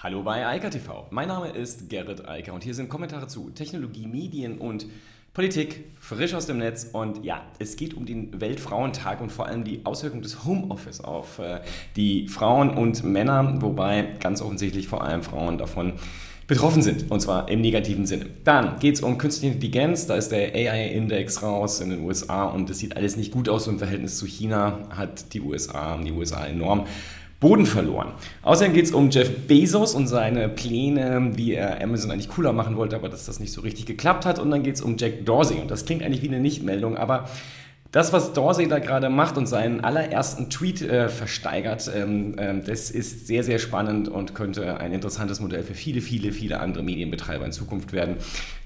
Hallo bei Eika TV. Mein Name ist Gerrit Eiker und hier sind Kommentare zu Technologie, Medien und Politik frisch aus dem Netz. Und ja, es geht um den Weltfrauentag und vor allem die Auswirkung des Homeoffice auf äh, die Frauen und Männer, wobei ganz offensichtlich vor allem Frauen davon betroffen sind, und zwar im negativen Sinne. Dann geht es um künstliche Intelligenz, da ist der AI-Index raus in den USA und es sieht alles nicht gut aus im Verhältnis zu China, hat die USA, die USA enorm Boden verloren. Außerdem geht es um Jeff Bezos und seine Pläne, wie er Amazon eigentlich cooler machen wollte, aber dass das nicht so richtig geklappt hat. Und dann geht es um Jack Dorsey. Und das klingt eigentlich wie eine Nichtmeldung, aber das, was Dorsey da gerade macht und seinen allerersten Tweet äh, versteigert, ähm, ähm, das ist sehr, sehr spannend und könnte ein interessantes Modell für viele, viele, viele andere Medienbetreiber in Zukunft werden.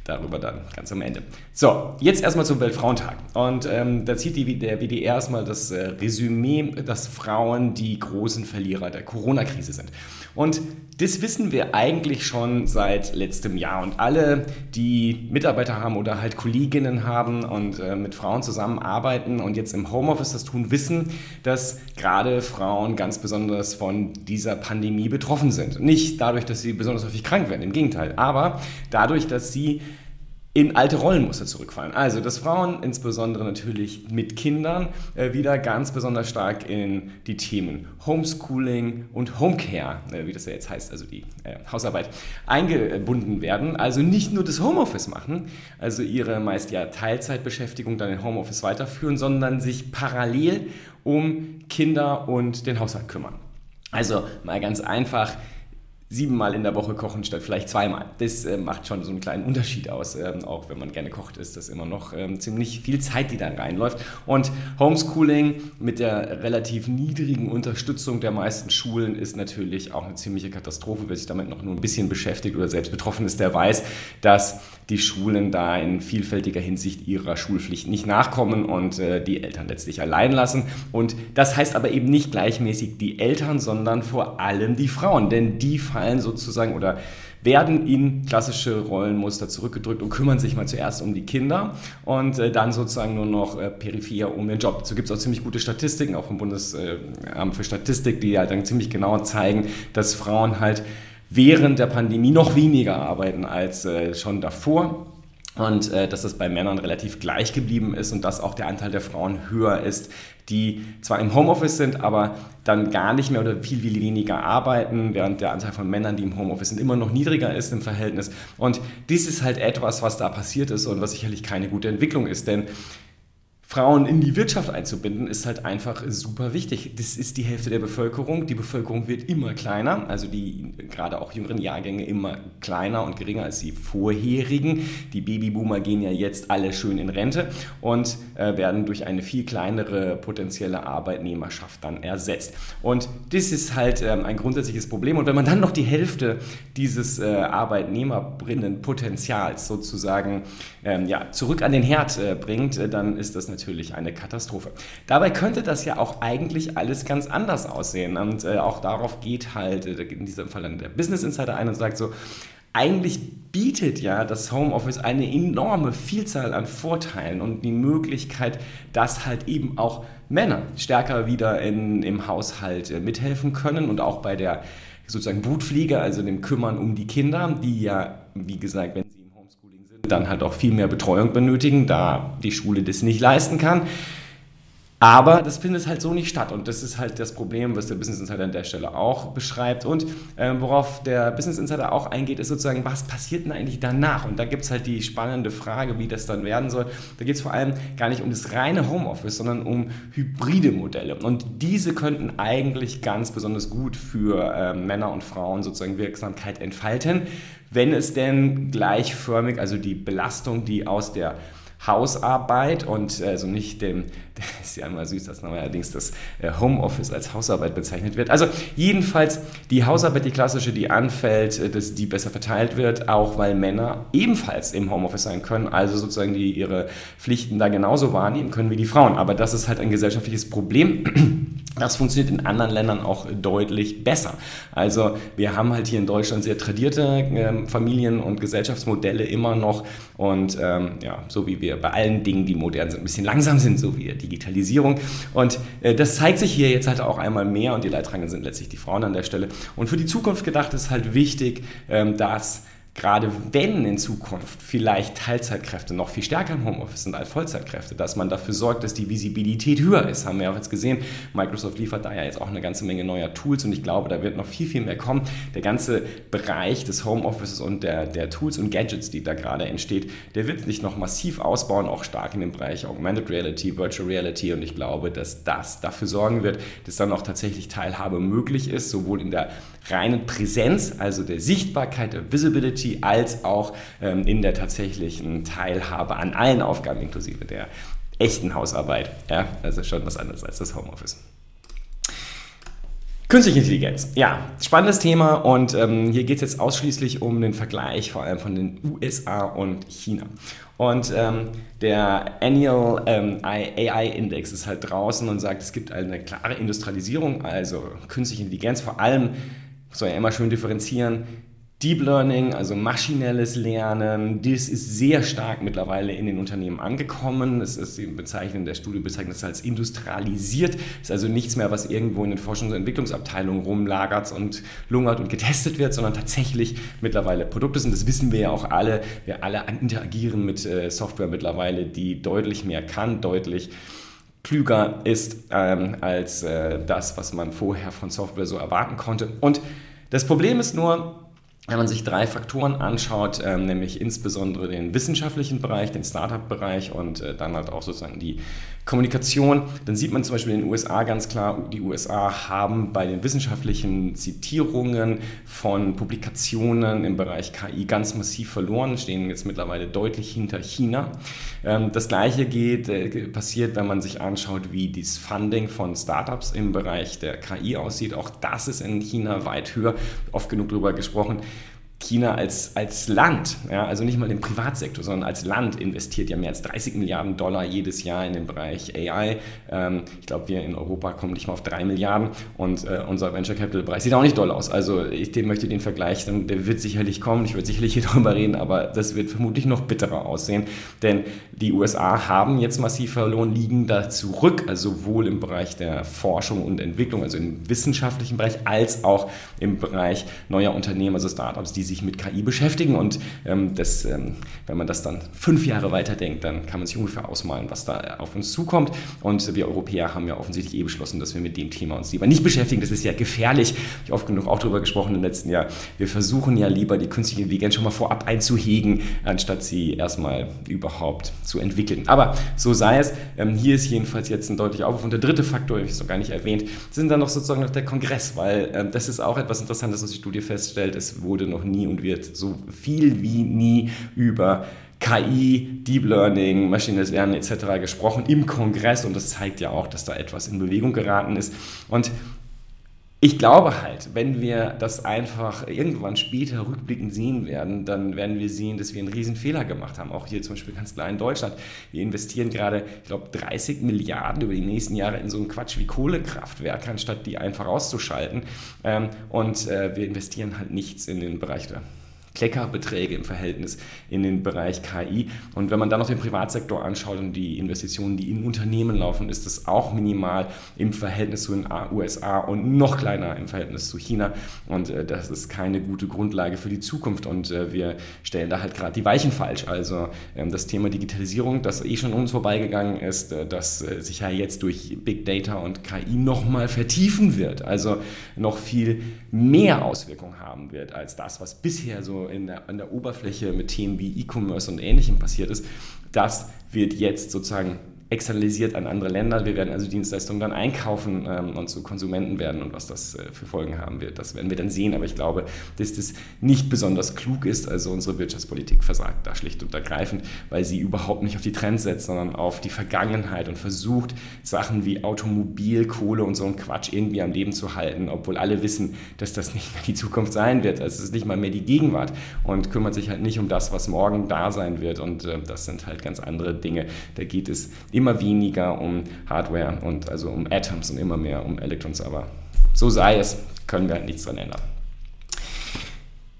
Darüber dann ganz am Ende. So, jetzt erstmal zum Weltfrauentag. Und ähm, da zieht die, der WDR erstmal das äh, Resümee, dass Frauen die großen Verlierer der Corona-Krise sind. Und das wissen wir eigentlich schon seit letztem Jahr. Und alle, die Mitarbeiter haben oder halt Kolleginnen haben und äh, mit Frauen zusammenarbeiten und jetzt im Homeoffice das tun, wissen, dass gerade Frauen ganz besonders von dieser Pandemie betroffen sind. Nicht dadurch, dass sie besonders häufig krank werden, im Gegenteil, aber dadurch, dass sie in alte Rollenmuster zurückfallen. Also, dass Frauen, insbesondere natürlich mit Kindern, äh, wieder ganz besonders stark in die Themen Homeschooling und Homecare, äh, wie das ja jetzt heißt, also die äh, Hausarbeit, eingebunden werden. Also nicht nur das Homeoffice machen, also ihre meist ja Teilzeitbeschäftigung dann in Homeoffice weiterführen, sondern sich parallel um Kinder und den Haushalt kümmern. Also mal ganz einfach, siebenmal in der Woche kochen statt vielleicht zweimal. Das äh, macht schon so einen kleinen Unterschied aus. Ähm, auch wenn man gerne kocht, ist das immer noch ähm, ziemlich viel Zeit, die dann reinläuft. Und Homeschooling mit der relativ niedrigen Unterstützung der meisten Schulen ist natürlich auch eine ziemliche Katastrophe. Wer sich damit noch nur ein bisschen beschäftigt oder selbst betroffen ist, der weiß, dass die Schulen da in vielfältiger Hinsicht ihrer Schulpflicht nicht nachkommen und äh, die Eltern letztlich allein lassen. Und das heißt aber eben nicht gleichmäßig die Eltern, sondern vor allem die Frauen, denn die fallen sozusagen oder werden in klassische Rollenmuster zurückgedrückt und kümmern sich mal zuerst um die Kinder und äh, dann sozusagen nur noch äh, peripher um den Job. So gibt es auch ziemlich gute Statistiken, auch vom Bundesamt für Statistik, die halt dann ziemlich genau zeigen, dass Frauen halt während der Pandemie noch weniger arbeiten als äh, schon davor und äh, dass das bei Männern relativ gleich geblieben ist und dass auch der Anteil der Frauen höher ist, die zwar im Homeoffice sind, aber dann gar nicht mehr oder viel, viel weniger arbeiten, während der Anteil von Männern, die im Homeoffice sind, immer noch niedriger ist im Verhältnis. Und dies ist halt etwas, was da passiert ist und was sicherlich keine gute Entwicklung ist, denn Frauen in die Wirtschaft einzubinden, ist halt einfach super wichtig. Das ist die Hälfte der Bevölkerung. Die Bevölkerung wird immer kleiner, also die gerade auch jüngeren Jahrgänge immer kleiner und geringer als die vorherigen. Die Babyboomer gehen ja jetzt alle schön in Rente und äh, werden durch eine viel kleinere potenzielle Arbeitnehmerschaft dann ersetzt. Und das ist halt ähm, ein grundsätzliches Problem. Und wenn man dann noch die Hälfte dieses äh, Arbeitnehmerinnenpotenzials sozusagen ähm, ja, zurück an den Herd äh, bringt, äh, dann ist das natürlich natürlich eine Katastrophe. Dabei könnte das ja auch eigentlich alles ganz anders aussehen. Und äh, auch darauf geht halt äh, in diesem Fall dann der Business Insider ein und sagt so, eigentlich bietet ja das Homeoffice eine enorme Vielzahl an Vorteilen und die Möglichkeit, dass halt eben auch Männer stärker wieder in, im Haushalt äh, mithelfen können und auch bei der sozusagen Brutpflege, also dem Kümmern um die Kinder, die ja, wie gesagt, wenn sie dann halt auch viel mehr Betreuung benötigen, da die Schule das nicht leisten kann. Aber das findet halt so nicht statt. Und das ist halt das Problem, was der Business Insider an der Stelle auch beschreibt. Und äh, worauf der Business Insider auch eingeht, ist sozusagen, was passiert denn eigentlich danach? Und da gibt es halt die spannende Frage, wie das dann werden soll. Da geht es vor allem gar nicht um das reine Homeoffice, sondern um hybride Modelle. Und diese könnten eigentlich ganz besonders gut für äh, Männer und Frauen sozusagen Wirksamkeit entfalten, wenn es denn gleichförmig, also die Belastung, die aus der Hausarbeit und also nicht dem, das ist ja immer süß, dass allerdings das äh, Homeoffice als Hausarbeit bezeichnet wird. Also jedenfalls die Hausarbeit, die klassische, die anfällt, äh, dass die besser verteilt wird, auch weil Männer ebenfalls im Homeoffice sein können, also sozusagen die ihre Pflichten da genauso wahrnehmen können wie die Frauen. Aber das ist halt ein gesellschaftliches Problem Das funktioniert in anderen Ländern auch deutlich besser. Also wir haben halt hier in Deutschland sehr tradierte ähm, Familien- und Gesellschaftsmodelle immer noch. Und ähm, ja, so wie wir bei allen Dingen, die modern sind, ein bisschen langsam sind, so wie Digitalisierung. Und äh, das zeigt sich hier jetzt halt auch einmal mehr und die Leidtragenden sind letztlich die Frauen an der Stelle. Und für die Zukunft gedacht ist halt wichtig, ähm, dass gerade wenn in Zukunft vielleicht Teilzeitkräfte noch viel stärker im Homeoffice sind als Vollzeitkräfte, dass man dafür sorgt, dass die Visibilität höher ist. Haben wir auch jetzt gesehen. Microsoft liefert da ja jetzt auch eine ganze Menge neuer Tools und ich glaube, da wird noch viel, viel mehr kommen. Der ganze Bereich des Homeoffices und der, der Tools und Gadgets, die da gerade entsteht, der wird sich noch massiv ausbauen, auch stark in dem Bereich Augmented Reality, Virtual Reality und ich glaube, dass das dafür sorgen wird, dass dann auch tatsächlich Teilhabe möglich ist, sowohl in der reinen Präsenz, also der Sichtbarkeit, der Visibility, als auch ähm, in der tatsächlichen Teilhabe an allen Aufgaben inklusive der echten Hausarbeit. Ja, also schon was anderes als das Homeoffice. Künstliche Intelligenz, ja, spannendes Thema und ähm, hier geht es jetzt ausschließlich um den Vergleich vor allem von den USA und China. Und ähm, der Annual ähm, AI-Index ist halt draußen und sagt, es gibt eine klare Industrialisierung, also künstliche Intelligenz, vor allem soll ja immer schön differenzieren. Deep Learning, also maschinelles Lernen, das ist sehr stark mittlerweile in den Unternehmen angekommen. Es ist bezeichnen, der Studie bezeichnet es als industrialisiert. Es ist also nichts mehr, was irgendwo in den Forschungs- und Entwicklungsabteilungen rumlagert und lungert und getestet wird, sondern tatsächlich mittlerweile Produkte sind. Das wissen wir ja auch alle. Wir alle interagieren mit äh, Software mittlerweile, die deutlich mehr kann, deutlich klüger ist ähm, als äh, das, was man vorher von Software so erwarten konnte. Und das Problem ist nur, wenn man sich drei Faktoren anschaut, ähm, nämlich insbesondere den wissenschaftlichen Bereich, den Startup-Bereich und äh, dann halt auch sozusagen die Kommunikation, dann sieht man zum Beispiel in den USA ganz klar, die USA haben bei den wissenschaftlichen Zitierungen von Publikationen im Bereich KI ganz massiv verloren, stehen jetzt mittlerweile deutlich hinter China. Ähm, das gleiche geht, äh, passiert, wenn man sich anschaut, wie das Funding von Startups im Bereich der KI aussieht. Auch das ist in China weit höher, oft genug darüber gesprochen. China als, als Land, ja, also nicht mal im Privatsektor, sondern als Land investiert ja mehr als 30 Milliarden Dollar jedes Jahr in den Bereich AI. Ähm, ich glaube, wir in Europa kommen nicht mal auf 3 Milliarden und äh, unser Venture Capital Bereich sieht auch nicht doll aus. Also ich den möchte den Vergleich, dann, der wird sicherlich kommen, ich würde sicherlich hier darüber reden, aber das wird vermutlich noch bitterer aussehen, denn die USA haben jetzt massiv verloren, liegen da zurück, also sowohl im Bereich der Forschung und Entwicklung, also im wissenschaftlichen Bereich, als auch im Bereich neuer Unternehmen, also Startups, die sich mit KI beschäftigen. Und ähm, das, ähm, wenn man das dann fünf Jahre weiterdenkt, dann kann man sich ungefähr ausmalen, was da auf uns zukommt. Und wir Europäer haben ja offensichtlich eh beschlossen, dass wir mit dem Thema uns lieber nicht beschäftigen. Das ist ja gefährlich. Ich habe oft genug auch darüber gesprochen im letzten Jahr. Wir versuchen ja lieber die künstliche Intelligenz schon mal vorab einzuhegen, anstatt sie erstmal überhaupt zu entwickeln. Aber so sei es. Ähm, hier ist jedenfalls jetzt ein deutlicher Aufruf. Und der dritte Faktor, ich habe es noch gar nicht erwähnt, sind dann noch sozusagen noch der Kongress, weil ähm, das ist auch etwas Interessantes, was die Studie feststellt. Es wurde noch nie und wird so viel wie nie über KI, Deep Learning, maschinelles Lernen etc. gesprochen im Kongress und das zeigt ja auch, dass da etwas in Bewegung geraten ist. Und ich glaube halt, wenn wir das einfach irgendwann später rückblickend sehen werden, dann werden wir sehen, dass wir einen riesen Fehler gemacht haben. Auch hier zum Beispiel ganz klar in Deutschland. Wir investieren gerade, ich glaube, 30 Milliarden über die nächsten Jahre in so einen Quatsch wie Kohlekraftwerke, anstatt die einfach auszuschalten. Ähm, und äh, wir investieren halt nichts in den Bereich der Kleckerbeträge im Verhältnis in den Bereich KI. Und wenn man dann noch den Privatsektor anschaut und die Investitionen, die in Unternehmen laufen, ist das auch minimal im Verhältnis zu den USA und noch kleiner im Verhältnis zu China. Und äh, das ist keine gute Grundlage für die Zukunft. Und äh, wir stellen da halt gerade die Weichen falsch. Also ähm, das Thema Digitalisierung, das eh schon uns vorbeigegangen ist, äh, das äh, sich ja jetzt durch Big Data und KI nochmal vertiefen wird. Also noch viel mehr Auswirkungen haben wird als das, was bisher so in der, an der Oberfläche mit Themen wie E-Commerce und Ähnlichem passiert ist, das wird jetzt sozusagen externalisiert an andere Länder. Wir werden also Dienstleistungen dann einkaufen ähm, und zu Konsumenten werden und was das äh, für Folgen haben wird, das werden wir dann sehen. Aber ich glaube, dass das nicht besonders klug ist. Also unsere Wirtschaftspolitik versagt da schlicht und ergreifend, weil sie überhaupt nicht auf die Trends setzt, sondern auf die Vergangenheit und versucht, Sachen wie Automobil, Kohle und so ein Quatsch irgendwie am Leben zu halten, obwohl alle wissen, dass das nicht mehr die Zukunft sein wird. Also es ist nicht mal mehr die Gegenwart und kümmert sich halt nicht um das, was morgen da sein wird. Und äh, das sind halt ganz andere Dinge. Da geht es im immer weniger um Hardware und also um Atoms und immer mehr um Electrons. Aber so sei es, können wir halt nichts dran ändern.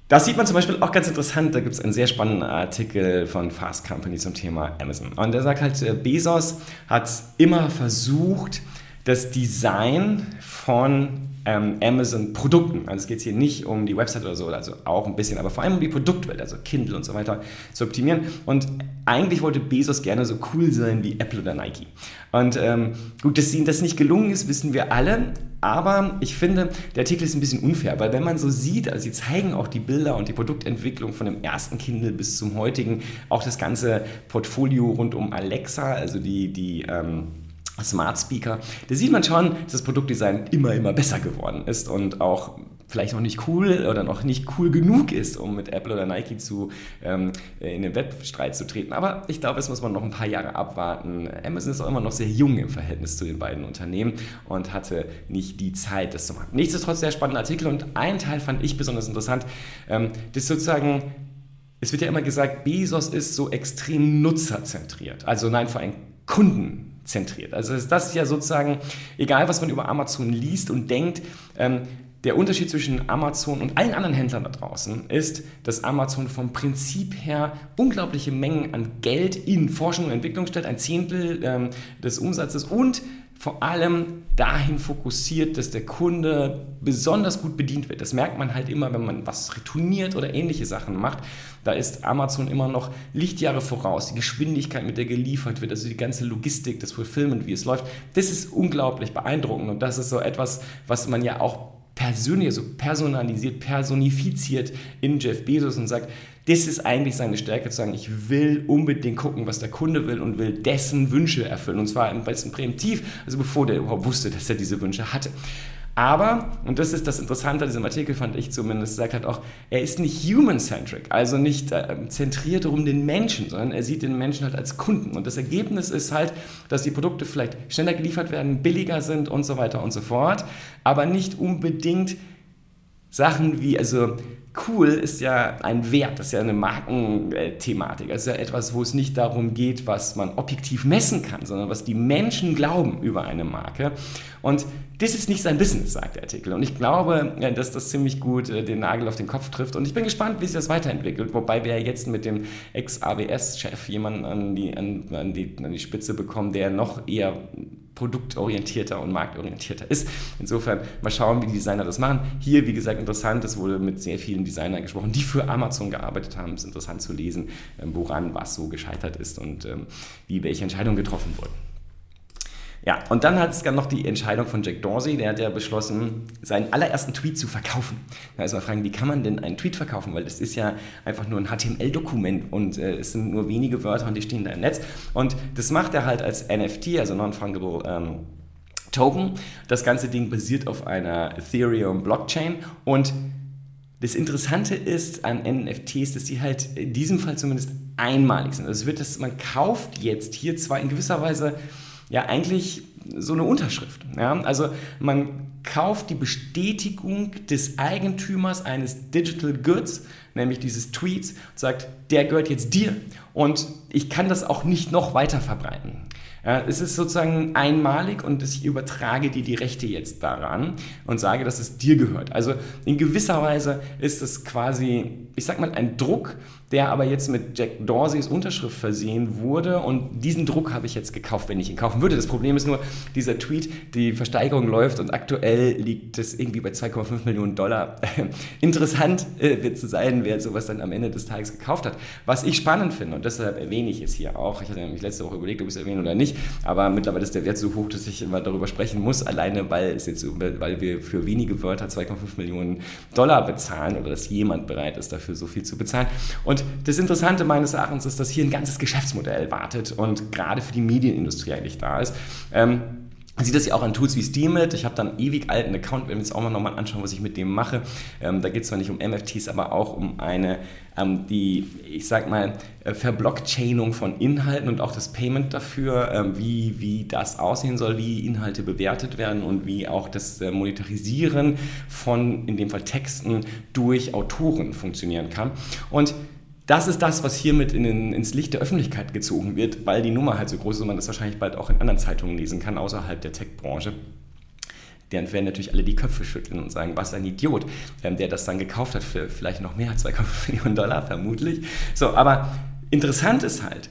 Das sieht man zum Beispiel auch ganz interessant. Da gibt es einen sehr spannenden Artikel von Fast Company zum Thema Amazon. Und der sagt halt, äh, Bezos hat immer versucht, das Design von ähm, Amazon-Produkten, also es geht hier nicht um die Website oder so, also auch ein bisschen, aber vor allem um die Produktwelt, also Kindle und so weiter, zu optimieren. Und eigentlich wollte Bezos gerne so cool sein wie Apple oder Nike. Und ähm, gut, dass ihnen das nicht gelungen ist, wissen wir alle. Aber ich finde, der Artikel ist ein bisschen unfair, weil wenn man so sieht, also sie zeigen auch die Bilder und die Produktentwicklung von dem ersten Kindle bis zum heutigen, auch das ganze Portfolio rund um Alexa, also die, die ähm, Smart Speaker, da sieht man schon, dass das Produktdesign immer, immer besser geworden ist und auch vielleicht noch nicht cool oder noch nicht cool genug ist, um mit Apple oder Nike zu, ähm, in den Wettstreit zu treten. Aber ich glaube, es muss man noch ein paar Jahre abwarten. Amazon ist auch immer noch sehr jung im Verhältnis zu den beiden Unternehmen und hatte nicht die Zeit, das zu machen. Nichtsdestotrotz sehr spannender Artikel und ein Teil fand ich besonders interessant, ähm, das sozusagen es wird ja immer gesagt, Bezos ist so extrem nutzerzentriert. Also nein, vor allem Kunden zentriert. Also ist das ja sozusagen, egal was man über Amazon liest und denkt, ähm, der Unterschied zwischen Amazon und allen anderen Händlern da draußen ist, dass Amazon vom Prinzip her unglaubliche Mengen an Geld in Forschung und Entwicklung stellt, ein Zehntel ähm, des Umsatzes und vor allem dahin fokussiert, dass der Kunde besonders gut bedient wird. Das merkt man halt immer, wenn man was retourniert oder ähnliche Sachen macht. Da ist Amazon immer noch Lichtjahre voraus. Die Geschwindigkeit, mit der geliefert wird, also die ganze Logistik, das Fulfillment, wie es läuft, das ist unglaublich beeindruckend. Und das ist so etwas, was man ja auch persönlich, also personalisiert, personifiziert in Jeff Bezos und sagt, das ist eigentlich seine Stärke, zu sagen, ich will unbedingt gucken, was der Kunde will und will dessen Wünsche erfüllen. Und zwar am besten präventiv, also bevor der überhaupt wusste, dass er diese Wünsche hatte. Aber, und das ist das Interessante an diesem Artikel, fand ich zumindest, sagt halt auch, er ist nicht human-centric, also nicht äh, zentriert um den Menschen, sondern er sieht den Menschen halt als Kunden. Und das Ergebnis ist halt, dass die Produkte vielleicht schneller geliefert werden, billiger sind und so weiter und so fort, aber nicht unbedingt Sachen wie, also cool ist ja ein Wert, das ist ja eine Markenthematik. Das ist ja etwas, wo es nicht darum geht, was man objektiv messen kann, sondern was die Menschen glauben über eine Marke. Und das ist nicht sein Business, sagt der Artikel. Und ich glaube, dass das ziemlich gut äh, den Nagel auf den Kopf trifft. Und ich bin gespannt, wie sich das weiterentwickelt. Wobei wir jetzt mit dem Ex-AWS-Chef jemanden an die, an, an, die, an die Spitze bekommen, der noch eher produktorientierter und marktorientierter ist. Insofern mal schauen, wie die Designer das machen. Hier, wie gesagt, interessant, es wurde mit sehr vielen Designern gesprochen, die für Amazon gearbeitet haben. Es ist interessant zu lesen, ähm, woran was so gescheitert ist und ähm, wie welche Entscheidungen getroffen wurden. Ja, und dann hat es dann noch die Entscheidung von Jack Dorsey, der hat ja beschlossen, seinen allerersten Tweet zu verkaufen. Da ist mal fragen, wie kann man denn einen Tweet verkaufen? Weil das ist ja einfach nur ein HTML-Dokument und äh, es sind nur wenige Wörter und die stehen da im Netz. Und das macht er halt als NFT, also Non-Fungible ähm, Token. Das ganze Ding basiert auf einer Ethereum-Blockchain und das Interessante ist an NFTs, dass die halt in diesem Fall zumindest einmalig sind. Also wird das, man kauft jetzt hier zwar in gewisser Weise ja eigentlich so eine Unterschrift. Ja? Also man kauft die Bestätigung des Eigentümers eines Digital Goods, nämlich dieses Tweets, und sagt, der gehört jetzt dir und ich kann das auch nicht noch weiter verbreiten. Es ist sozusagen einmalig und ich übertrage dir die Rechte jetzt daran und sage, dass es dir gehört. Also in gewisser Weise ist es quasi, ich sag mal, ein Druck, der aber jetzt mit Jack Dorseys Unterschrift versehen wurde und diesen Druck habe ich jetzt gekauft, wenn ich ihn kaufen würde. Das Problem ist nur, dieser Tweet, die Versteigerung läuft und aktuell liegt es irgendwie bei 2,5 Millionen Dollar. Interessant äh, wird zu sein, wer sowas dann am Ende des Tages gekauft hat. Was ich spannend finde und deshalb erwähne ich es hier auch, ich hatte nämlich letzte Woche überlegt, ob ich es erwähne oder nicht. Aber mittlerweile ist der Wert so hoch, dass ich immer darüber sprechen muss, alleine weil, es jetzt, weil wir für wenige Wörter 2,5 Millionen Dollar bezahlen oder dass jemand bereit ist, dafür so viel zu bezahlen. Und das Interessante meines Erachtens ist, dass hier ein ganzes Geschäftsmodell wartet und gerade für die Medienindustrie eigentlich da ist. Ähm, sieht das ja auch an Tools wie Steemit. Ich habe dann einen ewig alten Account, wenn wir uns auch mal nochmal anschauen, was ich mit dem mache. Ähm, da geht es zwar nicht um MFTs, aber auch um eine, ähm, die, ich sag mal, äh, Verblockchainung von Inhalten und auch das Payment dafür, ähm, wie, wie das aussehen soll, wie Inhalte bewertet werden und wie auch das äh, Monetarisieren von, in dem Fall Texten, durch Autoren funktionieren kann. Und das ist das, was hiermit in den, ins Licht der Öffentlichkeit gezogen wird, weil die Nummer halt so groß ist und man das wahrscheinlich bald auch in anderen Zeitungen lesen kann, außerhalb der Tech-Branche. Dann werden natürlich alle die Köpfe schütteln und sagen, was ein Idiot, ähm, der das dann gekauft hat für vielleicht noch mehr als 2,5 Millionen Dollar, vermutlich. So, aber interessant ist halt,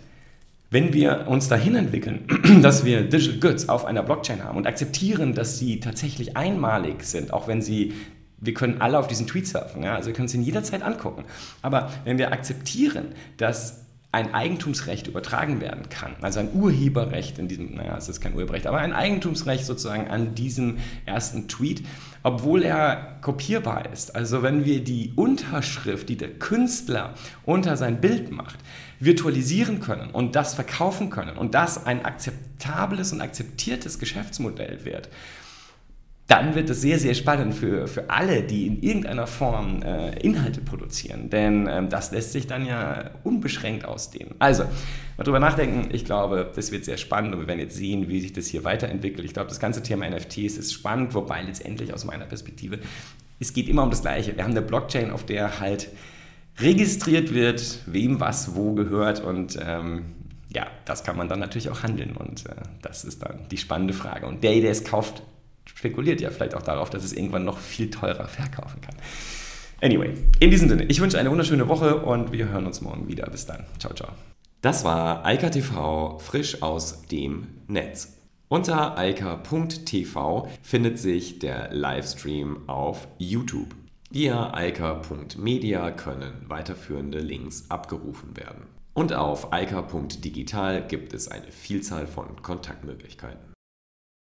wenn wir uns dahin entwickeln, dass wir Digital Goods auf einer Blockchain haben und akzeptieren, dass sie tatsächlich einmalig sind, auch wenn sie wir können alle auf diesen Tweet surfen, ja? also wir können es ihn jederzeit angucken. Aber wenn wir akzeptieren, dass ein Eigentumsrecht übertragen werden kann, also ein Urheberrecht in diesem, naja, es ist kein Urheberrecht, aber ein Eigentumsrecht sozusagen an diesem ersten Tweet, obwohl er kopierbar ist. Also wenn wir die Unterschrift, die der Künstler unter sein Bild macht, virtualisieren können und das verkaufen können und das ein akzeptables und akzeptiertes Geschäftsmodell wird, dann wird es sehr, sehr spannend für, für alle, die in irgendeiner Form äh, Inhalte produzieren. Denn ähm, das lässt sich dann ja unbeschränkt ausdehnen. Also, mal drüber nachdenken. Ich glaube, das wird sehr spannend und wir werden jetzt sehen, wie sich das hier weiterentwickelt. Ich glaube, das ganze Thema NFTs ist spannend, wobei letztendlich aus meiner Perspektive, es geht immer um das Gleiche. Wir haben eine Blockchain, auf der halt registriert wird, wem was wo gehört und ähm, ja, das kann man dann natürlich auch handeln und äh, das ist dann die spannende Frage. Und der, der es kauft, spekuliert ja vielleicht auch darauf, dass es irgendwann noch viel teurer verkaufen kann. Anyway, in diesem Sinne, ich wünsche eine wunderschöne Woche und wir hören uns morgen wieder. Bis dann. Ciao, ciao. Das war Eika TV frisch aus dem Netz. Unter eika.tv findet sich der Livestream auf YouTube. Via eika.media können weiterführende Links abgerufen werden. Und auf eika.digital gibt es eine Vielzahl von Kontaktmöglichkeiten.